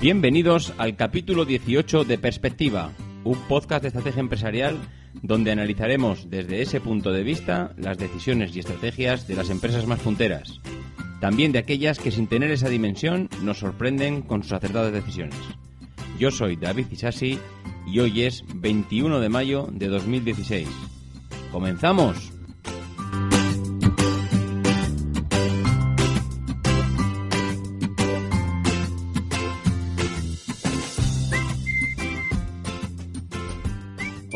Bienvenidos al capítulo 18 de Perspectiva, un podcast de estrategia empresarial donde analizaremos desde ese punto de vista las decisiones y estrategias de las empresas más punteras, también de aquellas que sin tener esa dimensión nos sorprenden con sus acertadas decisiones. Yo soy David Isasi y hoy es 21 de mayo de 2016. ¡Comenzamos!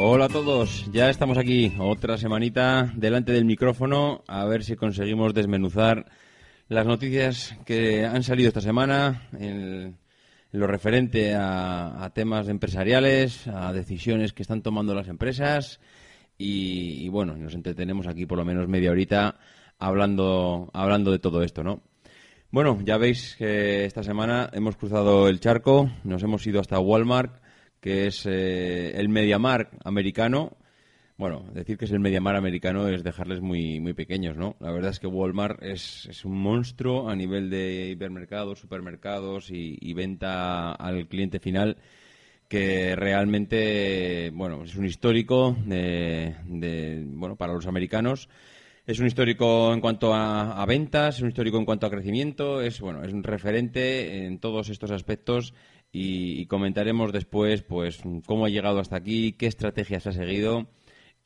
Hola a todos, ya estamos aquí otra semanita delante del micrófono a ver si conseguimos desmenuzar las noticias que han salido esta semana en, lo referente a, temas empresariales, a decisiones que están tomando las empresas y, bueno, nos entretenemos aquí por lo menos media horita hablando, hablando de todo esto, ¿no? Bueno, ya veis que esta semana hemos cruzado el charco, nos hemos ido hasta Walmart que es eh, el MediaMark americano. Bueno, decir que es el MediaMark americano es dejarles muy, muy pequeños, ¿no? La verdad es que Walmart es, es un monstruo a nivel de hipermercados, supermercados y, venta al cliente final que realmente, bueno, es un histórico de, bueno, para los americanos. Es un histórico en cuanto a, a, ventas, es un histórico en cuanto a crecimiento, es bueno, es un referente en todos estos aspectos y, comentaremos después pues cómo ha llegado hasta aquí, qué estrategias ha seguido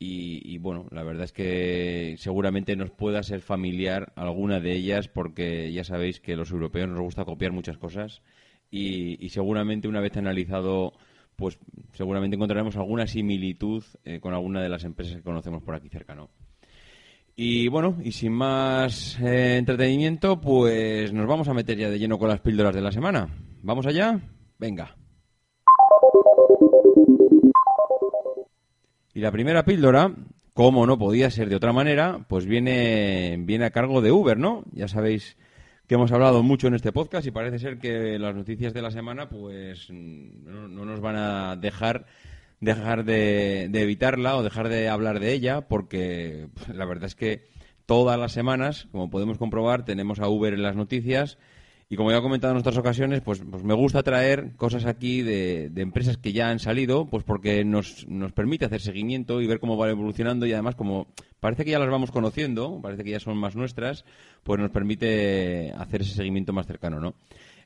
y, bueno, la verdad es que seguramente nos pueda ser familiar alguna de ellas porque ya sabéis que los europeos nos gusta copiar muchas cosas y, seguramente una vez analizado pues seguramente encontraremos alguna similitud eh, con alguna de las empresas que conocemos por aquí cerca, ¿no? Y bueno, y sin más eh, entretenimiento, pues nos vamos a meter ya de lleno con las píldoras de la semana. ¿Vamos allá? Venga. Y la primera píldora, como no podía ser de otra manera, pues viene, viene a cargo de Uber, ¿no? Ya sabéis que hemos hablado mucho en este podcast y parece ser que las noticias de la semana pues no, nos van a dejar dejar de, de, evitarla o dejar de hablar de ella porque la verdad es que todas las semanas, como podemos comprobar, tenemos a Uber en las noticias y como ya he comentado en otras ocasiones, pues, pues me gusta traer cosas aquí de, empresas que ya han salido, pues porque nos, nos permite hacer seguimiento y ver cómo va evolucionando y además como parece que ya las vamos conociendo, parece que ya son más nuestras, pues nos permite hacer ese seguimiento más cercano, ¿no?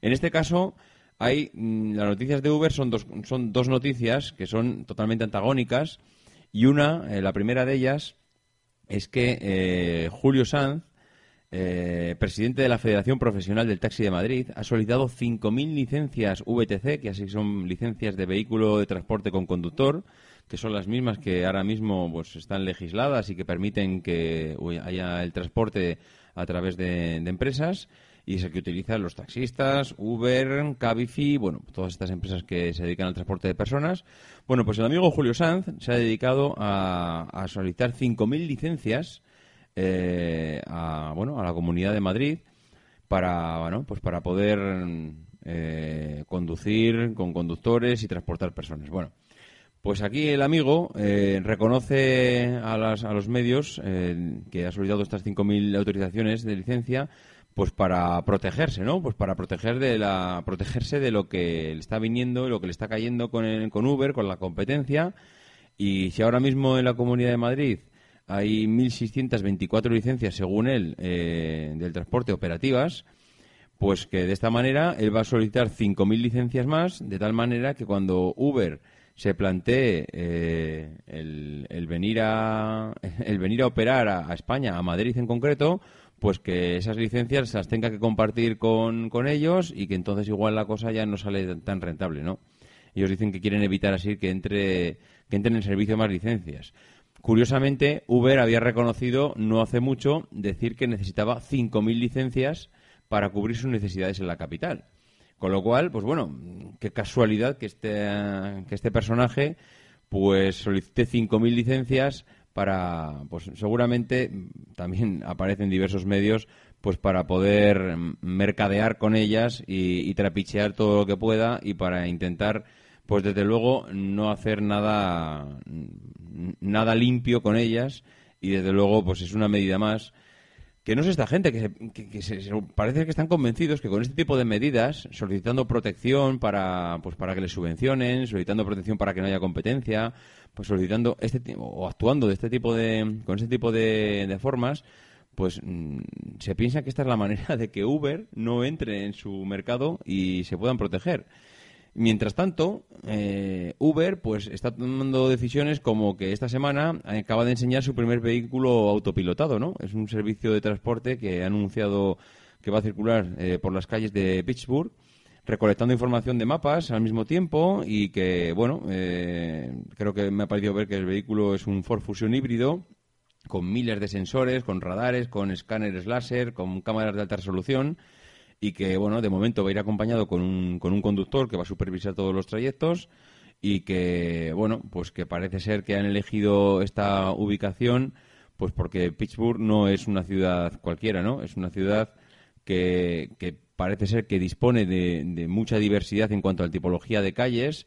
En este caso, hay mm, las noticias de Uber son dos, son dos noticias que son totalmente antagónicas y una, eh, la primera de ellas, es que eh, Julio Sanz eh, presidente de la Federación Profesional del Taxi de Madrid, ha solicitado 5.000 licencias VTC, que así son licencias de vehículo de transporte con conductor, que son las mismas que ahora mismo pues, están legisladas y que permiten que haya el transporte a través de, empresas y es el que utilizan los taxistas, Uber, Cabify, bueno, todas estas empresas que se dedican al transporte de personas. Bueno, pues el amigo Julio Sanz se ha dedicado a, a solicitar 5.000 licencias eh, a, bueno, a la Comunidad de Madrid para, bueno, pues para poder eh, conducir con conductores y transportar personas. Bueno, pues aquí el amigo eh, reconoce a, las, a, los medios que ha solicitado estas 5.000 autorizaciones de licencia pues para protegerse, ¿no? Pues para proteger de la, protegerse de lo que le está viniendo, lo que le está cayendo con, el, con Uber, con la competencia. Y si ahora mismo en la Comunidad de Madrid hay 1.624 licencias, según él, eh, del transporte operativas, pues que de esta manera él va a solicitar 5.000 licencias más, de tal manera que cuando Uber se plantee eh, el, venir a, el venir a operar a, España, a Madrid en concreto, pues que esas licencias las tenga que compartir con, con ellos y que entonces igual la cosa ya no sale tan rentable, ¿no? Ellos dicen que quieren evitar así que entre que entren en servicio más licencias. Curiosamente, Uber había reconocido no hace mucho decir que necesitaba 5.000 licencias para cubrir sus necesidades en la capital. Con lo cual, pues bueno, qué casualidad que este, que este personaje pues solicite 5.000 licencias para, pues seguramente también aparecen diversos medios, pues para poder mercadear con ellas y, trapichear todo lo que pueda y para intentar, pues desde luego, no hacer nada, nada limpio con ellas y desde luego, pues es una medida más que no es esta gente, que, parece que están convencidos que con este tipo de medidas, solicitando protección para, pues para que les subvencionen, solicitando protección para que no haya competencia, pues solicitando este o actuando de este tipo de, con este tipo de, formas, pues mm, se piensa que esta es la manera de que Uber no entre en su mercado y se puedan proteger. Mientras tanto, eh, Uber pues está tomando decisiones como que esta semana acaba de enseñar su primer vehículo autopilotado, ¿no? Es un servicio de transporte que ha anunciado que va a circular eh, por las calles de Pittsburgh recolectando información de mapas al mismo tiempo y que, bueno, eh, creo que me ha parecido ver que el vehículo es un Ford Fusion híbrido con miles de sensores, con radares, con escáneres láser, con cámaras de alta resolución y que, bueno, de momento va a ir acompañado con un, con un conductor que va a supervisar todos los trayectos y que, bueno, pues que parece ser que han elegido esta ubicación pues porque Pittsburgh no es una ciudad cualquiera, ¿no? Es una ciudad que, que parece ser que dispone de, mucha diversidad en cuanto a la tipología de calles.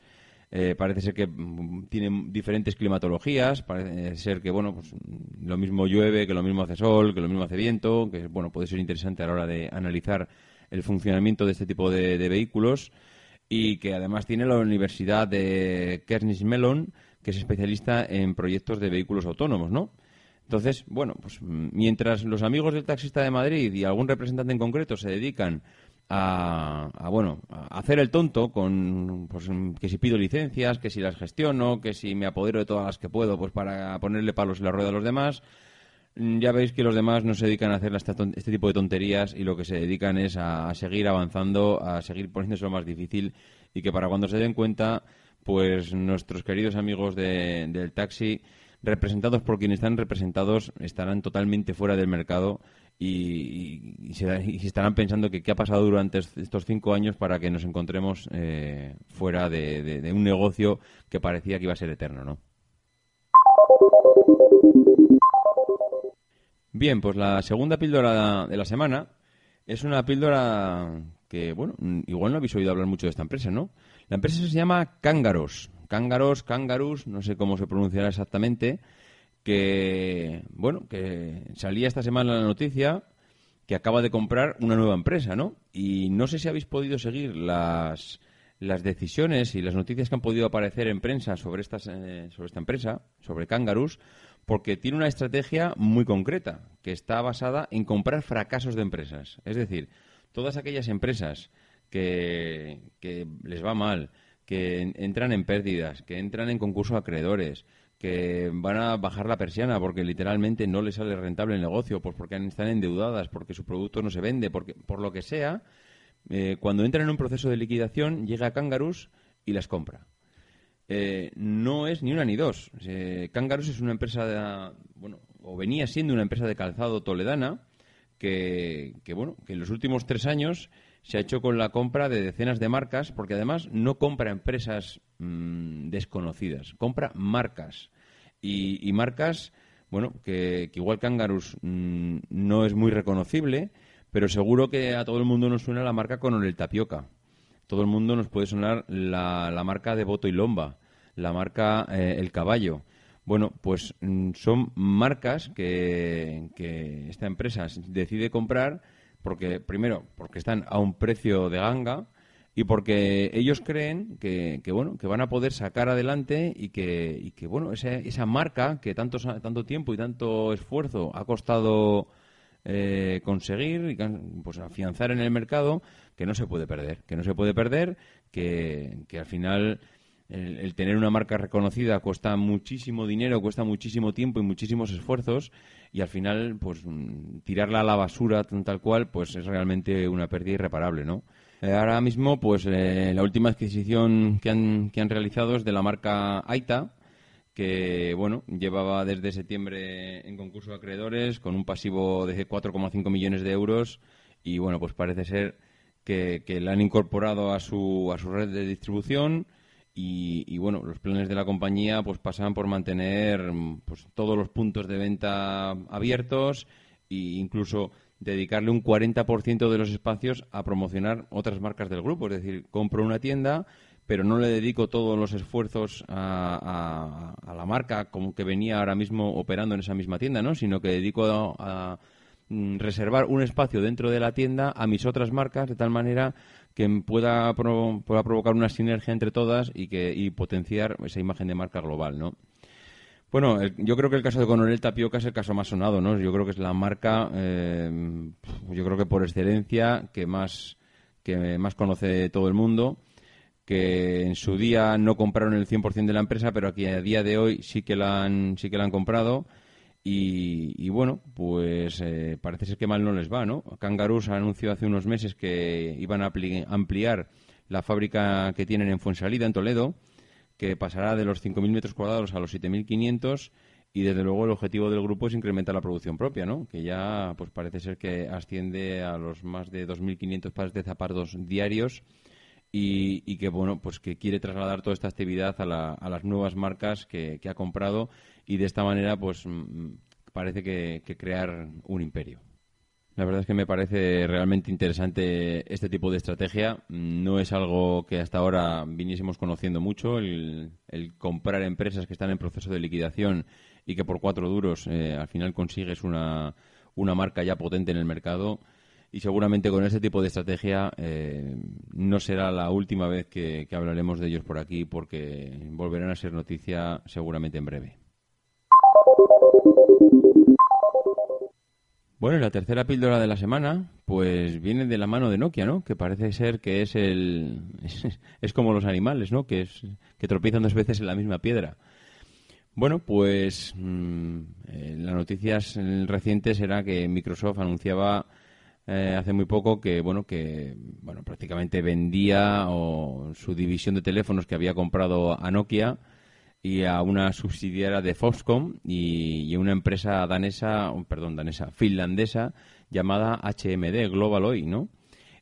Eh, parece ser que mm, tiene diferentes climatologías, parece ser que bueno, pues lo mismo llueve, que lo mismo hace sol, que lo mismo hace viento, que bueno, puede ser interesante a la hora de analizar el funcionamiento de este tipo de, vehículos y que además tiene la Universidad de Kernis Mellon, que es especialista en proyectos de vehículos autónomos, ¿no? Entonces, bueno, pues mientras los amigos del taxista de Madrid y algún representante en concreto se dedican a, bueno, a hacer el tonto con pues, que si pido licencias, que si las gestiono, que si me apodero de todas las que puedo, pues para ponerle palos en la rueda a los demás. Mm, ya veis que los demás no se dedican a hacer este, tipo de tonterías y lo que se dedican es a, seguir avanzando, a seguir poniéndose lo más difícil y que para cuando se den cuenta, pues nuestros queridos amigos del taxi representados por quienes están representados estarán totalmente fuera del mercado y, se, estarán pensando que qué ha pasado durante estos cinco años para que nos encontremos eh, fuera de, un negocio que parecía que iba a ser eterno, ¿no? Bien, pues la segunda píldora de la semana es una píldora que, bueno, igual no habéis oído hablar mucho de esta empresa, ¿no? La empresa se llama Cángaros. Cángaros, Cángarus, no sé cómo se pronunciará exactamente, que, bueno, que salía esta semana la noticia que acaba de comprar una nueva empresa, ¿no? Y no sé si habéis podido seguir las, las decisiones y las noticias que han podido aparecer en prensa sobre, estas, eh, sobre esta empresa, sobre Kangaroos, porque tiene una estrategia muy concreta, que está basada en comprar fracasos de empresas. Es decir, todas aquellas empresas que, les va mal, que entran en pérdidas, que entran en concurso acreedores, que van a bajar la persiana porque literalmente no les sale rentable el negocio, pues porque están endeudadas, porque su producto no se vende, porque por lo que sea, eh, cuando entran en un proceso de liquidación llega Kangarus y las compra. Eh, no es ni una ni dos. Eh, Kangarus es una empresa, de, bueno, o venía siendo una empresa de calzado toledana que, que, bueno, que en los últimos tres años se ha hecho con la compra de decenas de marcas, porque además no compra empresas mm, desconocidas, compra marcas. Y, marcas, bueno, que, igual Kangarus mm, no es muy reconocible, pero seguro que a todo el mundo nos suena la marca con el Tapioca. Todo el mundo nos puede sonar la, marca de Boto y Lomba, la marca eh, El Caballo. Bueno, pues mm, son marcas que, que esta empresa decide comprar porque primero porque están a un precio de ganga y porque ellos creen que, bueno que van a poder sacar adelante y que, y que bueno esa, esa marca que tanto tanto tiempo y tanto esfuerzo ha costado eh, conseguir y pues afianzar en el mercado que no se puede perder que no se puede perder que, que al final el, tener una marca reconocida cuesta muchísimo dinero, cuesta muchísimo tiempo y muchísimos esfuerzos y al final, pues mm, tirarla a la basura tal cual, pues es realmente una pérdida irreparable, ¿no? Eh, ahora mismo, pues eh, la última adquisición que han, que han realizado es de la marca Aita, que bueno, llevaba desde septiembre en concurso de acreedores con un pasivo de 4,5 millones de euros y bueno, pues parece ser que, que la han incorporado a su, a su red de distribución y, bueno, los planes de la compañía pues pasan por mantener pues, todos los puntos de venta abiertos e incluso dedicarle un 40% de los espacios a promocionar otras marcas del grupo. Es decir, compro una tienda, pero no le dedico todos los esfuerzos a, la marca como que venía ahora mismo operando en esa misma tienda, ¿no? sino que dedico a, mm, reservar un espacio dentro de la tienda a mis otras marcas de tal manera que pueda, provocar una sinergia entre todas y que potenciar esa imagen de marca global, ¿no? Bueno, yo creo que el caso de Coronel Tapioca es el caso más sonado, ¿no? Yo creo que es la marca, eh, yo creo que por excelencia, que más, que más conoce todo el mundo, que en su día no compraron el 100% de la empresa, pero aquí a día de hoy sí que la han, sí que la han comprado y, bueno, pues eh, parece ser que mal no les va, ¿no? Kangaroos anunció hace unos meses que iban a ampliar la fábrica que tienen en Fuensalida, en Toledo, que pasará de los 5.000 metros cuadrados a los 7.500 y desde luego el objetivo del grupo es incrementar la producción propia, ¿no? Que ya pues parece ser que asciende a los más de 2.500 pares de zapatos diarios y, que bueno pues que quiere trasladar toda esta actividad a, las nuevas marcas que, ha comprado y de esta manera pues mm, parece que, crear un imperio. La verdad es que me parece realmente interesante este tipo de estrategia. No es algo que hasta ahora viniésemos conociendo mucho, el, comprar empresas que están en proceso de liquidación y que por cuatro duros eh, al final consigues una, una marca ya potente en el mercado y seguramente con ese tipo de estrategia eh, no será la última vez que, hablaremos de ellos por aquí porque volverán a ser noticia seguramente en breve. Bueno, la tercera píldora de la semana, pues viene de la mano de Nokia, ¿no? Que parece ser que es el es, como los animales, ¿no? Que es que tropiezan dos veces en la misma piedra. Bueno, pues mm, eh, la noticia reciente será que Microsoft anunciaba eh, hace muy poco que bueno que bueno prácticamente vendía o su división de teléfonos que había comprado a Nokia y a una subsidiaria de Foxconn y, y una empresa danesa perdón danesa finlandesa llamada HMD Global Oil no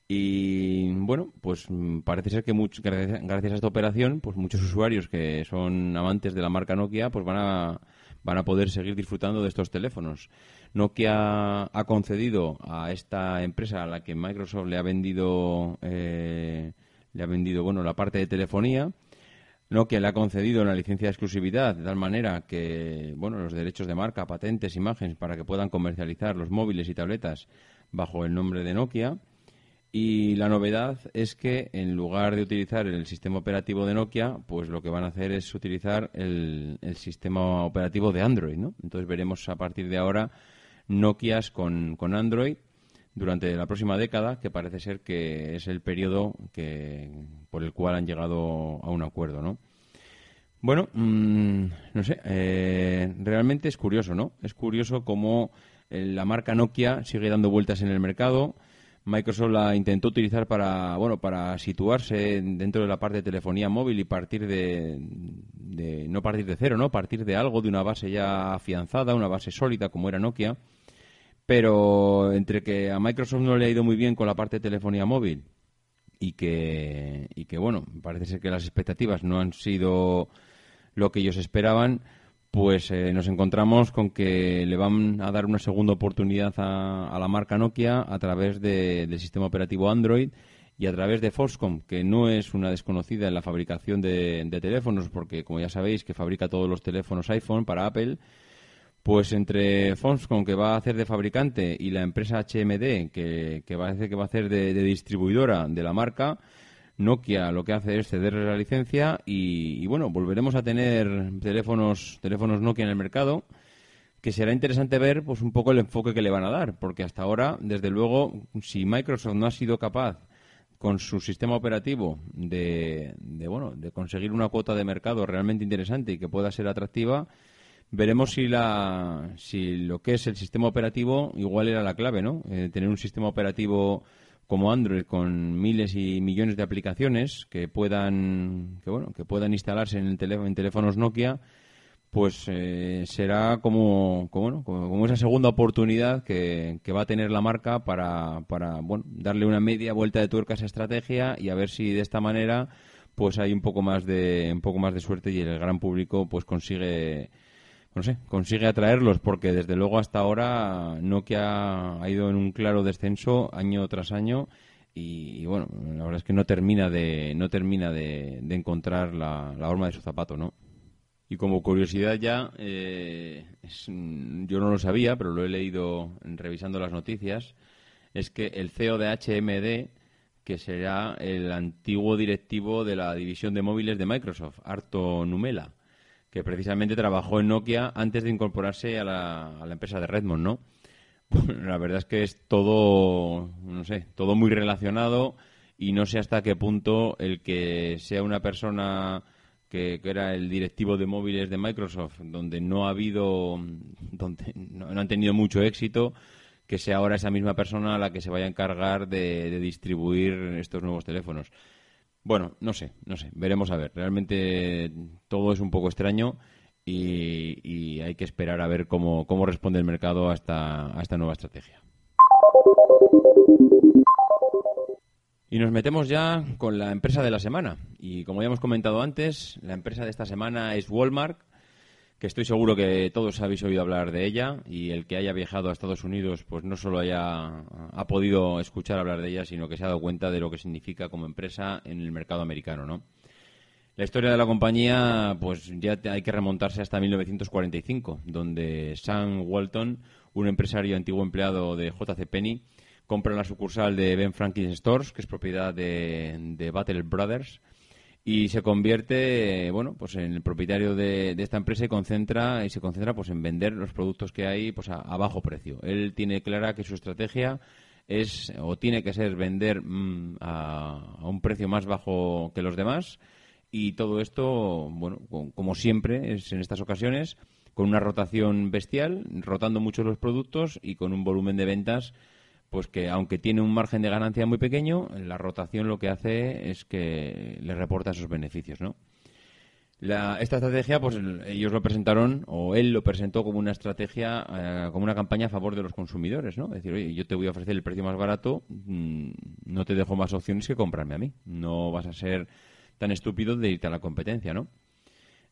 y bueno pues parece ser que gracias a esta operación pues muchos usuarios que son amantes de la marca Nokia pues van a van a poder seguir disfrutando de estos teléfonos. Nokia ha concedido a esta empresa a la que Microsoft le ha vendido eh, le ha vendido bueno la parte de telefonía. Nokia le ha concedido una licencia de exclusividad de tal manera que bueno los derechos de marca, patentes, imágenes para que puedan comercializar los móviles y tabletas bajo el nombre de Nokia. Y la novedad es que en lugar de utilizar el sistema operativo de Nokia, pues lo que van a hacer es utilizar el, sistema operativo de Android, ¿no? Entonces veremos a partir de ahora Nokias con, con Android durante la próxima década, que parece ser que es el periodo que, por el cual han llegado a un acuerdo, ¿no? Bueno, mm, no sé, eh, realmente es curioso, ¿no? Es curioso cómo eh, la marca Nokia sigue dando vueltas en el mercado, Microsoft la intentó utilizar para, bueno, para situarse dentro de la parte de telefonía móvil y partir de, no partir de cero, ¿no? Partir de algo, de una base ya afianzada, una base sólida como era Nokia. Pero entre que a Microsoft no le ha ido muy bien con la parte de telefonía móvil y que, y que bueno, parece ser que las expectativas no han sido lo que ellos esperaban, pues eh, nos encontramos con que le van a dar una segunda oportunidad a, la marca Nokia a través del sistema operativo Android y a través de Foxconn, que no es una desconocida en la fabricación de, teléfonos, porque como ya sabéis que fabrica todos los teléfonos iPhone para Apple, pues entre Foxconn, que va a hacer de fabricante, y la empresa HMD, que, hacer que va a hacer de distribuidora de la marca, Nokia lo que hace es cederle la licencia y, bueno, volveremos a tener teléfonos, teléfonos Nokia en el mercado que será interesante ver pues un poco el enfoque que le van a dar, porque hasta ahora, desde luego, si Microsoft no ha sido capaz con su sistema operativo de, de, bueno, de conseguir una cuota de mercado realmente interesante y que pueda ser atractiva, veremos si la si lo que es el sistema operativo igual era la clave, ¿no? Eh, tener un sistema operativo como Android con miles y millones de aplicaciones que puedan que bueno que puedan instalarse en el teléfono en teléfonos Nokia pues eh, será como, como, como, esa segunda oportunidad que, va a tener la marca para, para bueno, darle una media vuelta de tuerca a esa estrategia y a ver si de esta manera pues hay un poco más de un poco más de suerte y el gran público pues consigue no sé, consigue atraerlos porque desde luego hasta ahora Nokia ha ido en un claro descenso año tras año y, bueno, la verdad es que no termina de no termina de, encontrar la, la de su zapato, ¿no? Y como curiosidad ya, eh, yo no lo sabía, pero lo he leído revisando las noticias, es que el CEO de HMD, que será el antiguo directivo de la división de móviles de Microsoft, Arto Numela, que precisamente trabajó en Nokia antes de incorporarse a la, empresa de Redmond, ¿no? la verdad es que es todo, no sé, todo muy relacionado y no sé hasta qué punto el que sea una persona que, era el directivo de móviles de Microsoft, donde no ha habido, donde no, han tenido mucho éxito, que sea ahora esa misma persona la que se vaya a encargar de, distribuir estos nuevos teléfonos. Bueno, no sé, no sé, veremos a ver. Realmente todo es un poco extraño y, hay que esperar a ver cómo, cómo responde el mercado a esta nueva estrategia. Y nos metemos ya con la empresa de la semana. Y como ya hemos comentado antes, la empresa de esta semana es Walmart, que estoy seguro que todos habéis oído hablar de ella y el que haya viajado a Estados Unidos pues no solo haya ha podido escuchar hablar de ella, sino que se ha dado cuenta de lo que significa como empresa en el mercado americano, ¿no? La historia de la compañía, pues ya hay que remontarse hasta 1945, donde Sam Walton, un empresario antiguo empleado de JC Penney, compra la sucursal de Ben Franklin Stores, que es propiedad de, Battle Brothers, y se convierte bueno pues en el propietario de, esta empresa y concentra y se concentra pues en vender los productos que hay pues a, bajo precio. Él tiene clara que su estrategia es o tiene que ser vender mm, a, un precio más bajo que los demás. Y todo esto bueno como siempre es en estas ocasiones con una rotación bestial rotando mucho los productos y con un volumen de ventas pues que aunque tiene un margen de ganancia muy pequeño, la rotación lo que hace es que le reporta esos beneficios, ¿no? esta estrategia, pues ellos lo presentaron, o él lo presentó como una estrategia, eh, como una campaña a favor de los consumidores, ¿no? Es decir, oye, yo te voy a ofrecer el precio más barato, mm, no te dejo más opciones que comprarme a mí. No vas a ser tan estúpido de irte a la competencia, ¿no?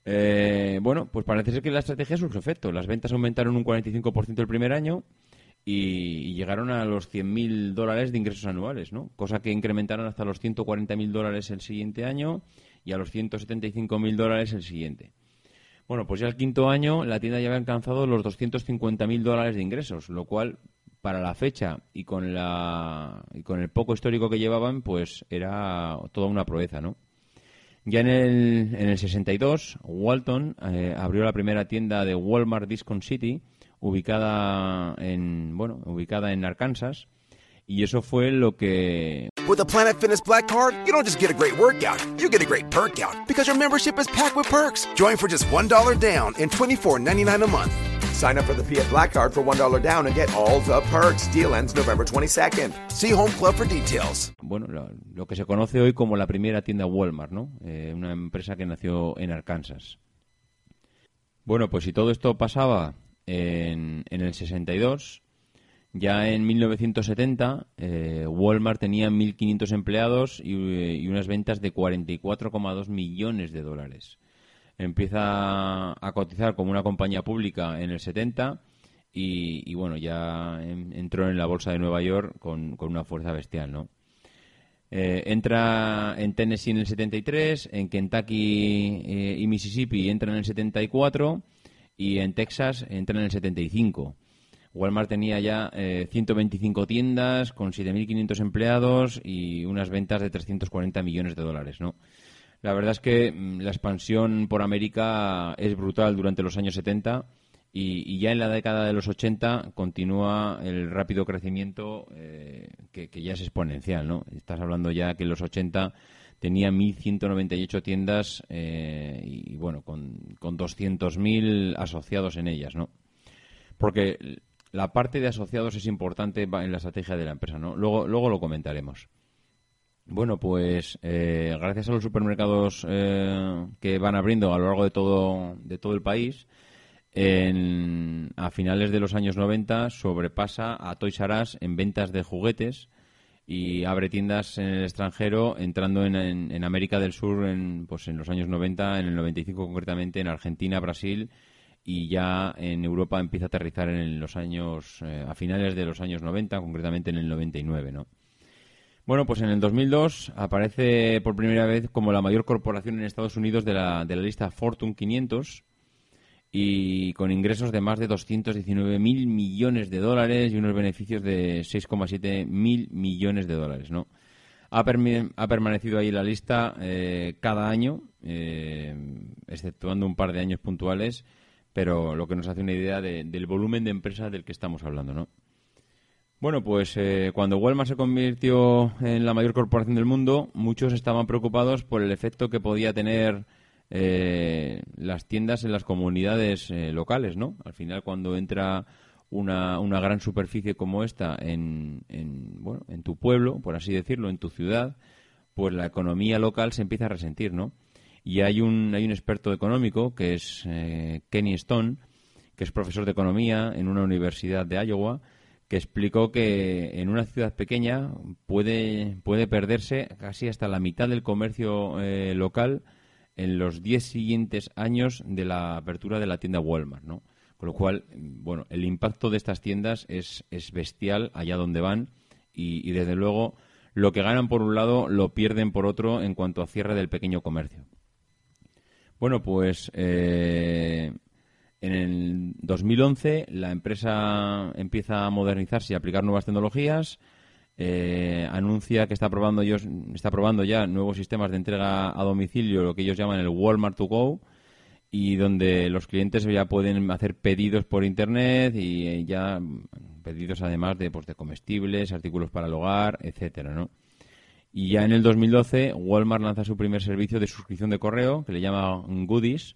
Eh, bueno, pues parece ser que la estrategia su efecto. Las ventas aumentaron un 45% el primer año, y, llegaron a los 100.000 dólares de ingresos anuales, ¿no? Cosa que incrementaron hasta los 140.000 dólares el siguiente año y a los 175.000 dólares el siguiente. Bueno, pues ya el quinto año la tienda ya había alcanzado los 250.000 dólares de ingresos, lo cual para la fecha y con la y con el poco histórico que llevaban, pues era toda una proeza, ¿no? Ya en el, en el 62, Walton eh, abrió la primera tienda de Walmart Discount City ubicada en, bueno, ubicada en Arkansas. Y eso fue lo que... With the Planet Fitness Black Card, you don't just get a great workout, you get a great perk out because your membership is packed with perks. Join for just $1 down and $24.99 a month. Sign up for the Fiat Black Card for $1 down and get all the perks. Deal ends November 22nd. See Home Club for details. Bueno, lo, lo que se conoce hoy como la primera tienda Walmart, ¿no? Eh, una empresa que nació en Arkansas. Bueno, pues si todo esto pasaba en, el 62. Ya en 1970, eh, Walmart tenía 1.500 empleados y, unas ventas de 44,2 millones de dólares. Empieza a cotizar como una compañía pública en el 70 y, bueno, ya entró en la bolsa de Nueva York con, una fuerza bestial, ¿no? Eh, entra en Tennessee en el 73, en Kentucky eh, y Mississippi entra en el 74 y en Texas entra en el 75. Walmart tenía ya 125 eh, tiendas con 7.500 empleados y unas ventas de 340 millones de dólares, ¿no? La verdad es que mm, la expansión por América es brutal durante los años 70 y, ya en la década de los 80 continúa el rápido crecimiento eh, que, ya es exponencial, ¿no? Estás hablando ya que en los 80 tenía 1.198 tiendas eh, y, bueno, con, con 200.000 asociados en ellas, ¿no? Porque la parte de asociados es importante en la estrategia de la empresa, ¿no? Luego, luego lo comentaremos. Bueno, pues eh, gracias a los supermercados eh, que van abriendo a lo largo de todo, de todo el país, a finales de los años 90 sobrepasa a Toys R Us en ventas de juguetes y abre tiendas en el extranjero, entrando en, América del Sur en, pues en los años 90, en el 95 concretamente, en Argentina, Brasil y ya en Europa empieza a aterrizar en los años, eh, a finales de los años 90, concretamente en el 99, ¿no? Bueno, pues en el 2002 aparece por primera vez como la mayor corporación en Estados Unidos de la, de la lista Fortune 500 y con ingresos de más de 219 mil millones de dólares y unos beneficios de 6,7 mil millones de dólares, ¿no? Ha, permanecido ahí la lista eh, cada año, eh, exceptuando un par de años puntuales, pero lo que nos hace una idea del volumen de empresa del que estamos hablando, ¿no? Bueno, pues eh, cuando Walmart se convirtió en la mayor corporación del mundo, muchos estaban preocupados por el efecto que podía tener eh, las tiendas en las comunidades eh, locales, ¿no? Al final, cuando entra una, una gran superficie como esta en, en, bueno, en tu pueblo, por así decirlo, en tu ciudad, pues la economía local se empieza a resentir, ¿no? Y hay un, hay un experto económico que es Kenny Stone, que es profesor de economía en una universidad de Iowa, que explicó que en una ciudad pequeña puede, puede perderse casi hasta la mitad del comercio eh, local en los 10 siguientes años de la apertura de la tienda Walmart, ¿no? Con lo cual, bueno, el impacto de estas tiendas es, es bestial allá donde van y, desde luego lo que ganan por un lado lo pierden por otro en cuanto a cierre del pequeño comercio. Bueno, pues eh, en el 2011 la empresa empieza a modernizarse y aplicar nuevas tecnologías. Eh, anuncia que está probando, ellos, está probando ya nuevos sistemas de entrega a domicilio, lo que ellos llaman el Walmart to Go, y donde los clientes ya pueden hacer pedidos por internet y eh, ya pedidos además de, pues, comestibles, artículos para el hogar, etcétera, ¿no? Y ya en el 2012 Walmart lanza su primer servicio de suscripción de correo que le llama Goodies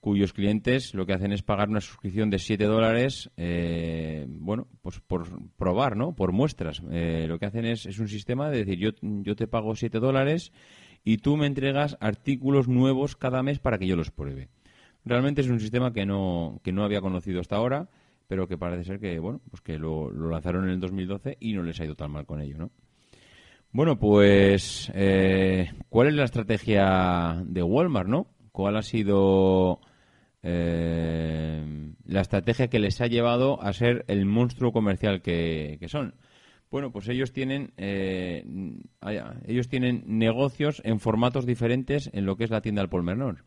cuyos clientes lo que hacen es pagar una suscripción de 7 dólares, eh, bueno, pues por probar, ¿no? Por muestras. Eh, lo que hacen es, es un sistema de decir, yo, yo te pago 7 dólares y tú me entregas artículos nuevos cada mes para que yo los pruebe. Realmente es un sistema que no, que no había conocido hasta ahora, pero que parece ser que, bueno, pues que lo, lanzaron en el 2012 y no les ha ido tan mal con ello, ¿no? Bueno, pues, eh, ¿cuál es la estrategia de Walmart, no? ¿Cuál ha sido eh, la estrategia que les ha llevado a ser el monstruo comercial que, son. Bueno, pues ellos tienen eh, ellos tienen negocios en formatos diferentes en lo que es la tienda al por menor.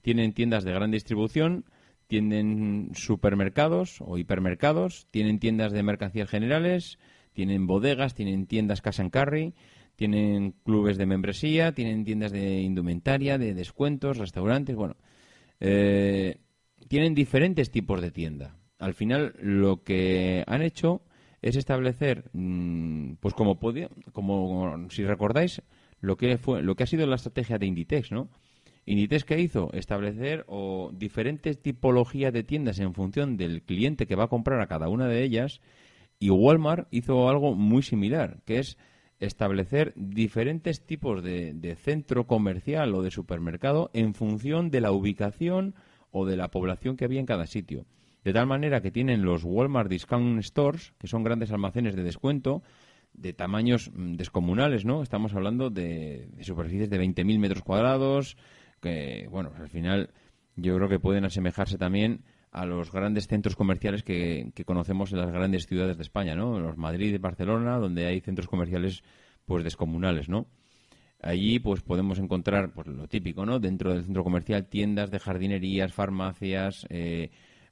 Tienen tiendas de gran distribución, tienen supermercados o hipermercados, tienen tiendas de mercancías generales, tienen bodegas, tienen tiendas cash and carry, tienen clubes de membresía, tienen tiendas de indumentaria, de descuentos, restaurantes, bueno, eh, tienen diferentes tipos de tienda. Al final, lo que han hecho es establecer, mm, pues como, como si recordáis, lo que fue, lo que ha sido la estrategia de Inditex, ¿no? Inditex que hizo establecer diferentes tipologías de tiendas en función del cliente que va a comprar a cada una de ellas y Walmart hizo algo muy similar, que es establecer diferentes tipos de, centro comercial o de supermercado en función de la ubicación o de la población que había en cada sitio. De tal manera que tienen los Walmart Discount Stores, que son grandes almacenes de descuento, de tamaños mm, descomunales, ¿no? Estamos hablando de, superficies de 20.000 metros cuadrados, que, bueno, al final yo creo que pueden asemejarse también a los grandes centros comerciales que, conocemos en las grandes ciudades de España, ¿no? Los Madrid y Barcelona, donde hay centros comerciales pues descomunales, ¿no? Allí pues podemos encontrar pues lo típico, ¿no? Dentro del centro comercial tiendas de jardinerías, farmacias, eh,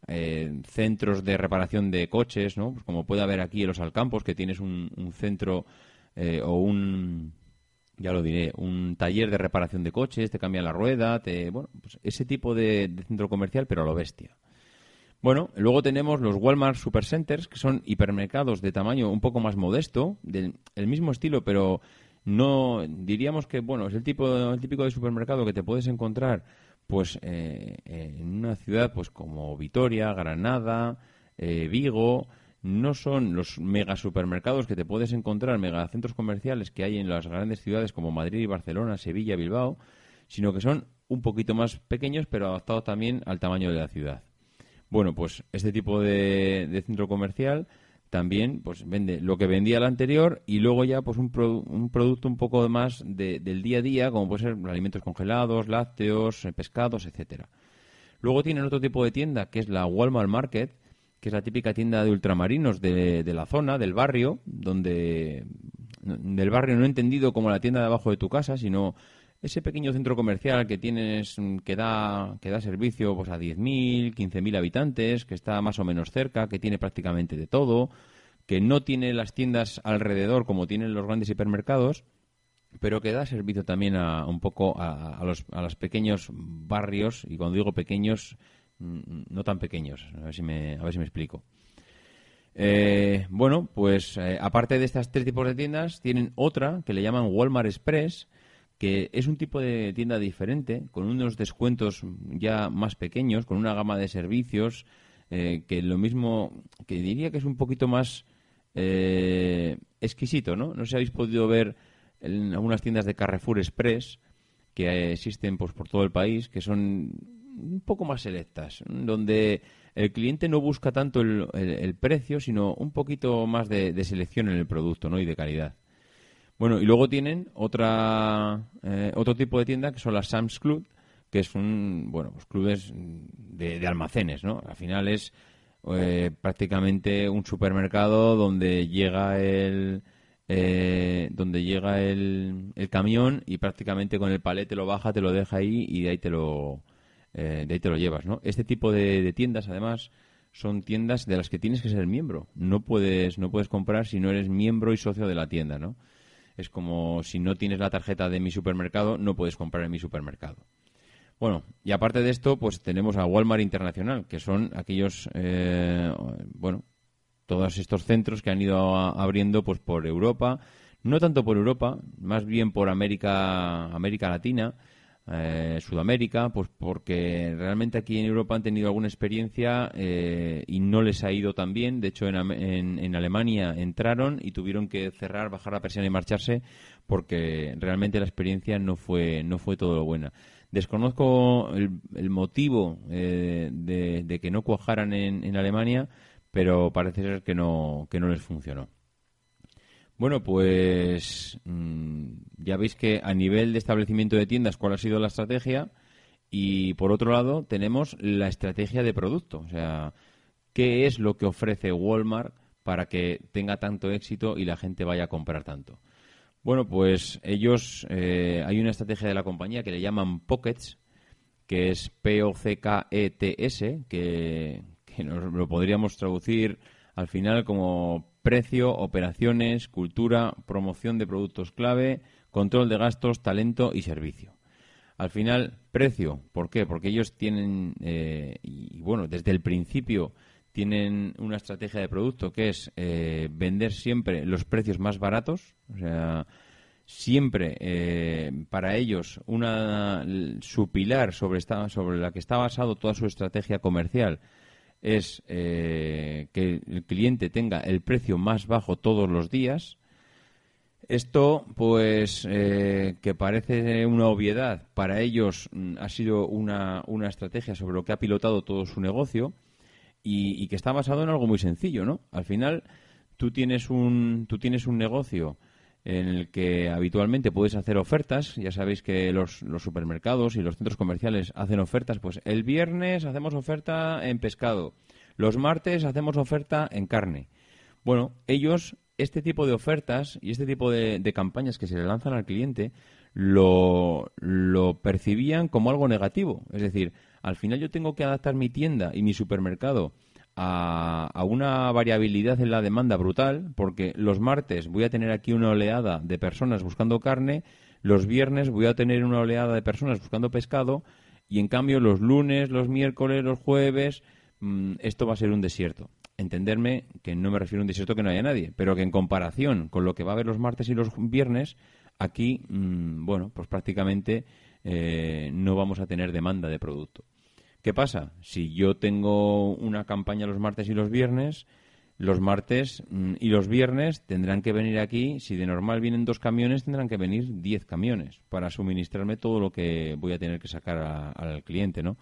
eh, centros de reparación de coches, ¿no? Pues como puede haber aquí en los Alcampos, que tienes un, centro eh, o un ya lo diré, un taller de reparación de coches, te cambia la rueda, te, bueno, pues ese tipo de centro comercial, pero a lo bestia. Bueno, luego tenemos los Walmart Supercenters, que son hipermercados de tamaño un poco más modesto, del mismo estilo, pero no diríamos que bueno es el tipo el típico de supermercado que te puedes encontrar pues eh, en una ciudad pues como Vitoria, Granada, eh, Vigo, no son los mega supermercados que te puedes encontrar, megacentros comerciales que hay en las grandes ciudades como Madrid, y Barcelona, Sevilla, Bilbao, sino que son un poquito más pequeños, pero adaptados también al tamaño de la ciudad. Bueno, pues este tipo de, centro comercial también pues vende lo que vendía el anterior y luego ya pues un, un producto un poco más del día a día, como puede ser alimentos congelados, lácteos, eh, pescados, etcétera. Luego tienen otro tipo de tienda que es la Walmart Market, que es la típica tienda de ultramarinos de, de la zona, del barrio, donde del barrio no entendido como la tienda de abajo de tu casa, sino ese pequeño centro comercial que tienes mm, que da que da servicio pues a 10.000, 15.000 habitantes, que está más o menos cerca, que tiene prácticamente de todo, que no tiene las tiendas alrededor como tienen los grandes hipermercados, pero que da servicio también a un poco a, los, a los pequeños barrios y cuando digo pequeños mm, no tan pequeños, a ver si me a ver si me explico. Eh, bueno, pues eh, aparte de estas tres tipos de tiendas, tienen otra que le llaman Walmart Express, que es un tipo de tienda diferente, con unos descuentos ya más pequeños, con una gama de servicios, eh, que lo mismo, que diría que es un poquito más eh, exquisito, ¿no? No sé si habéis podido ver en algunas tiendas de Carrefour Express que existen pues, por todo el país, que son un poco más selectas, donde el cliente no busca tanto el, precio, sino un poquito más de, de, selección en el producto ¿no? y de calidad. Bueno, y luego tienen otra eh, otro tipo de tienda que son las Sam's Club, que es un, bueno, pues clubes de, almacenes, ¿no? Al final es eh, prácticamente un supermercado donde llega el eh, donde llega el, el, camión y prácticamente con el palete lo baja, te lo deja ahí y de ahí te lo de ahí te lo llevas, ¿no? Este tipo de, de tiendas, además, son tiendas de las que tienes que ser miembro. No puedes no puedes comprar si no eres miembro y socio de la tienda, ¿no? Es como si no tienes la tarjeta de mi supermercado, no puedes comprar en mi supermercado. Bueno, y aparte de esto, pues tenemos a Walmart Internacional, que son aquellos, eh, bueno, todos estos centros que han ido abriendo pues por Europa, no tanto por Europa, más bien por América, América Latina, eh, Sudamérica, pues porque realmente aquí en Europa han tenido alguna experiencia eh, y no les ha ido tan bien. De hecho, en, en, Alemania entraron y tuvieron que cerrar, bajar la persiana y marcharse porque realmente la experiencia no fue, no fue todo lo buena. Desconozco el, motivo eh, de, que no cuajaran en, en Alemania, pero parece ser que no, que no les funcionó. Bueno, pues mm, ya veis que a nivel de establecimiento de tiendas, ¿cuál ha sido la estrategia? Y por otro lado, tenemos la estrategia de producto. O sea, ¿qué es lo que ofrece Walmart para que tenga tanto éxito y la gente vaya a comprar tanto? Bueno, pues ellos, eh, hay una estrategia de la compañía que le llaman Pockets, que es P-O-C-K-E-T-S, que, que nos lo podríamos traducir al final como precio, operaciones, cultura, promoción de productos clave, control de gastos, talento y servicio. Al final, precio. ¿Por qué? Porque ellos tienen, eh, y bueno, desde el principio tienen una estrategia de producto que es eh, vender siempre los precios más baratos. O sea, siempre eh, para ellos una, su pilar sobre, esta, sobre la que está basado toda su estrategia comercial es eh, que el cliente tenga el precio más bajo todos los días. Esto, pues, eh, que parece una obviedad, para ellos mm, ha sido una, una, estrategia sobre lo que ha pilotado todo su negocio y, y, que está basado en algo muy sencillo, ¿no? Al final, tú tienes un, tú tienes un negocio en el que habitualmente puedes hacer ofertas. Ya sabéis que los, supermercados y los centros comerciales hacen ofertas. Pues el viernes hacemos oferta en pescado, los martes hacemos oferta en carne. Bueno, ellos este tipo de ofertas y este tipo de, campañas que se le lanzan al cliente lo, lo percibían como algo negativo. Es decir, al final yo tengo que adaptar mi tienda y mi supermercado a, una variabilidad en la demanda brutal, porque los martes voy a tener aquí una oleada de personas buscando carne, los viernes voy a tener una oleada de personas buscando pescado, y en cambio los lunes, los miércoles, los jueves, mm, esto va a ser un desierto. Entenderme que no me refiero a un desierto que no haya nadie, pero que en comparación con lo que va a haber los martes y los viernes, aquí, mm, bueno, pues prácticamente eh, no vamos a tener demanda de producto. ¿Qué pasa? Si yo tengo una campaña los martes y los viernes, los martes mm, y los viernes tendrán que venir aquí, si de normal vienen dos camiones, tendrán que venir diez camiones para suministrarme todo lo que voy a tener que sacar al cliente, ¿no?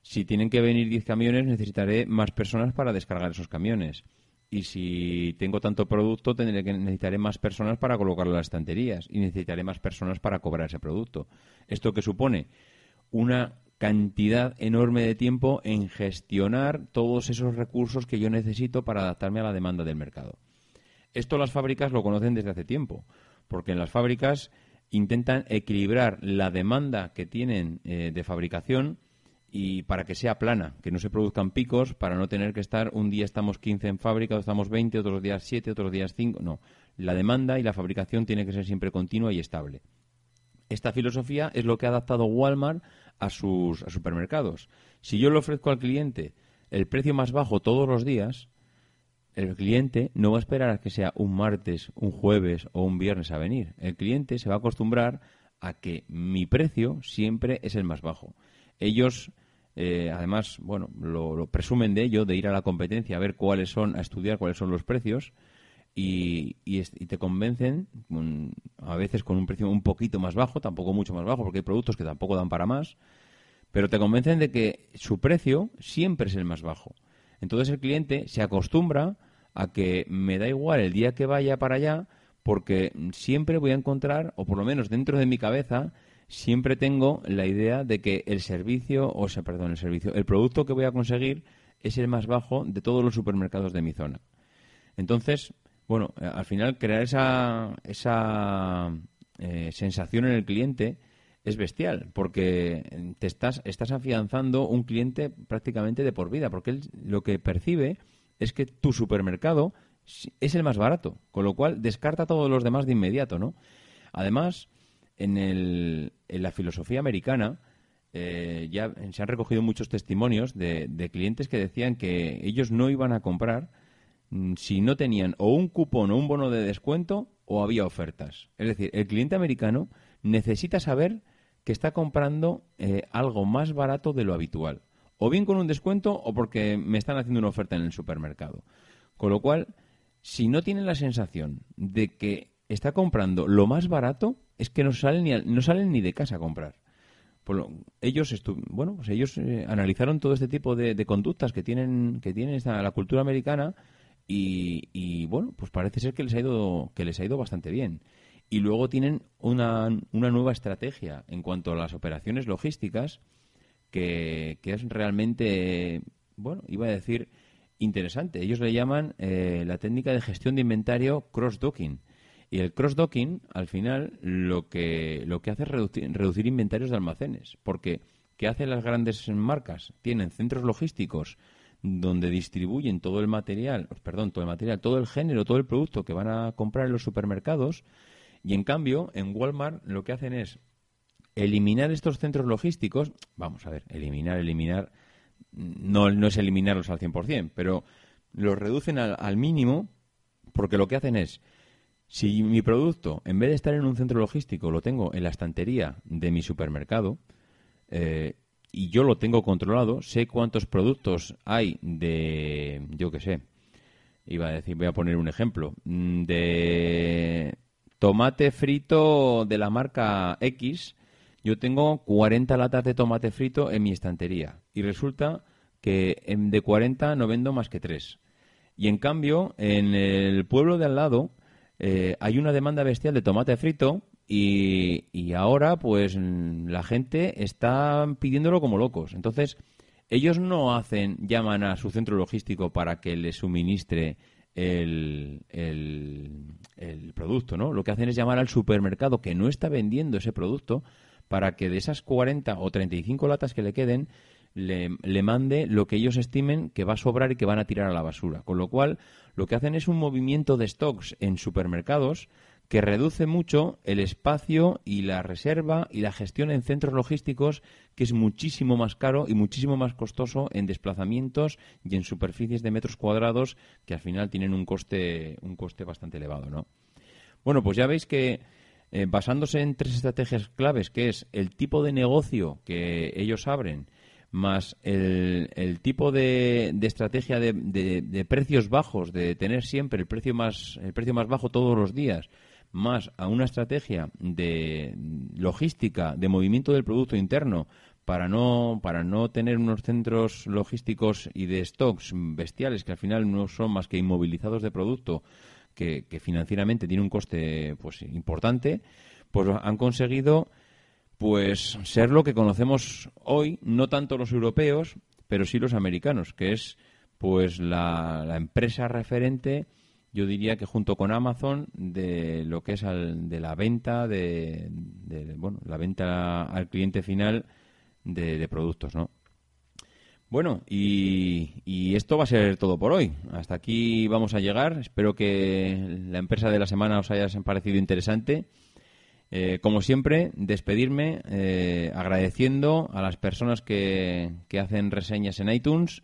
Si tienen que venir diez camiones, necesitaré más personas para descargar esos camiones. Y si tengo tanto producto, tendré que, necesitaré más personas para colocarlo en las estanterías y necesitaré más personas para cobrar ese producto. ¿Esto que supone? Una cantidad enorme de tiempo en gestionar todos esos recursos que yo necesito para adaptarme a la demanda del mercado. Esto las fábricas lo conocen desde hace tiempo, porque en las fábricas intentan equilibrar la demanda que tienen eh, de fabricación y para que sea plana, que no se produzcan picos, para no tener que estar un día estamos 15 en fábrica, estamos 20, otros días 7, otros días 5. No, la demanda y la fabricación tiene que ser siempre continua y estable. Esta filosofía es lo que ha adaptado Walmart a sus supermercados. Si yo le ofrezco al cliente el precio más bajo todos los días, el cliente no va a esperar a que sea un martes, un jueves o un viernes a venir. El cliente se va a acostumbrar a que mi precio siempre es el más bajo. Ellos, eh, además, bueno, lo, presumen de ello, de ir a la competencia a ver cuáles son, a estudiar cuáles son los precios y, y, te convencen, a veces con un precio un poquito más bajo, tampoco mucho más bajo, porque hay productos que tampoco dan para más, pero te convencen de que su precio siempre es el más bajo. Entonces el cliente se acostumbra a que me da igual el día que vaya para allá, porque siempre voy a encontrar, o por lo menos dentro de mi cabeza, siempre tengo la idea de que el servicio, o sea, perdón, el servicio, el producto que voy a conseguir es el más bajo de todos los supermercados de mi zona. Entonces, bueno, eh, al final crear esa, esa eh, sensación en el cliente es bestial, porque te estás, estás afianzando un cliente prácticamente de por vida, porque él lo que percibe es que tu supermercado es el más barato, con lo cual descarta a todos los demás de inmediato, ¿no? Además, en, el, en la filosofía americana eh, ya se han recogido muchos testimonios de, clientes que decían que ellos no iban a comprar si no tenían o un cupón o un bono de descuento o había ofertas. Es decir, el cliente americano necesita saber que está comprando eh, algo más barato de lo habitual. O bien con un descuento o porque me están haciendo una oferta en el supermercado. Con lo cual, si no tienen la sensación de que está comprando lo más barato, es que no salen ni, no salen ni de casa a comprar. ellos bueno, pues ellos eh, analizaron todo este tipo de, conductas que tienen que tienen esta, la cultura americana y, bueno, pues parece ser que les ha ido que les ha ido bastante bien. Y luego tienen una, una nueva estrategia en cuanto a las operaciones logísticas que, que es realmente, bueno, iba a decir interesante. Ellos le llaman eh, la técnica de gestión de inventario cross-docking y el cross-docking, al final, lo que, lo que hace es reducir, inventarios de almacenes. Porque, ¿qué hacen las grandes marcas? Tienen centros logísticos donde distribuyen todo el material, perdón, todo el material, todo el género, todo el producto que van a comprar en los supermercados. Y en cambio, en Walmart lo que hacen es eliminar estos centros logísticos. Vamos a ver, eliminar, eliminar. No, no es eliminarlos al 100%, pero los reducen al, al mínimo porque lo que hacen es si mi producto, en vez de estar en un centro logístico, lo tengo en la estantería de mi supermercado eh, y yo lo tengo controlado, sé cuántos productos hay de, yo qué sé, iba a decir, voy a poner un ejemplo, mm, de tomate frito de la marca X, yo tengo 40 latas de tomate frito en mi estantería y resulta que de 40 no vendo más que 3. Y en cambio, en el pueblo de al lado eh, hay una demanda bestial de tomate frito y, ahora pues la gente está pidiéndolo como locos. Entonces, ellos no hacen, llaman a su centro logístico para que les suministre el, el, producto, ¿no? Lo que hacen es llamar al supermercado que no está vendiendo ese producto para que de esas 40 o 35 latas que le queden, le, le, mande lo que ellos estimen que va a sobrar y que van a tirar a la basura. Con lo cual, lo que hacen es un movimiento de stocks en supermercados que reduce mucho el espacio y la reserva y la gestión en centros logísticos, que es muchísimo más caro y muchísimo más costoso en desplazamientos y en superficies de metros cuadrados que al final tienen un coste, un coste bastante elevado, ¿no? Bueno, pues ya veis que eh, basándose en tres estrategias claves, que es el tipo de negocio que ellos abren, más el, el tipo de, de estrategia de, de, de, precios bajos, de tener siempre el precio más el precio más bajo todos los días, más a una estrategia de logística, de movimiento del producto interno, para no para no tener unos centros logísticos y de stocks bestiales que al final no son más que inmovilizados de producto que, financieramente tiene un coste pues importante, pues han conseguido pues ser lo que conocemos hoy, no tanto los europeos, pero sí los americanos, que es pues la, empresa referente, yo diría que junto con Amazon, de lo que es de la venta de, bueno, la venta al cliente final de, productos, ¿no? Bueno, y, y, esto va a ser todo por hoy. Hasta aquí vamos a llegar. Espero que la empresa de la semana os haya parecido interesante. Eh, como siempre, despedirme eh, agradeciendo a las personas que, que, hacen reseñas en iTunes,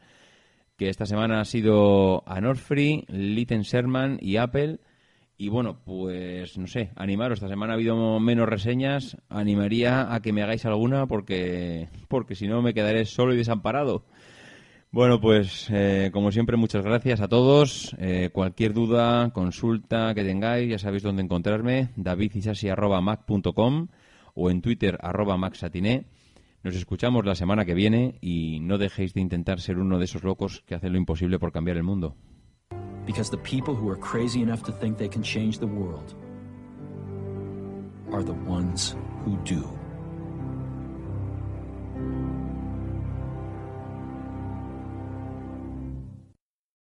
que esta semana ha sido Anorfree, Litten Sherman y Apple. Y bueno, pues no sé, animaros. Esta semana ha habido menos reseñas. Animaría a que me hagáis alguna porque, porque si no me quedaré solo y desamparado. Bueno, pues eh, como siempre, muchas gracias a todos. Eh, cualquier duda, consulta que tengáis, ya sabéis dónde encontrarme, davidisasi.mac.com o en Twitter arroba maxatiné. Nos escuchamos la semana que viene y no dejéis de intentar ser uno de esos locos que hacen lo imposible por cambiar el mundo. Because the people who are crazy enough to think they can change the world are the ones who do.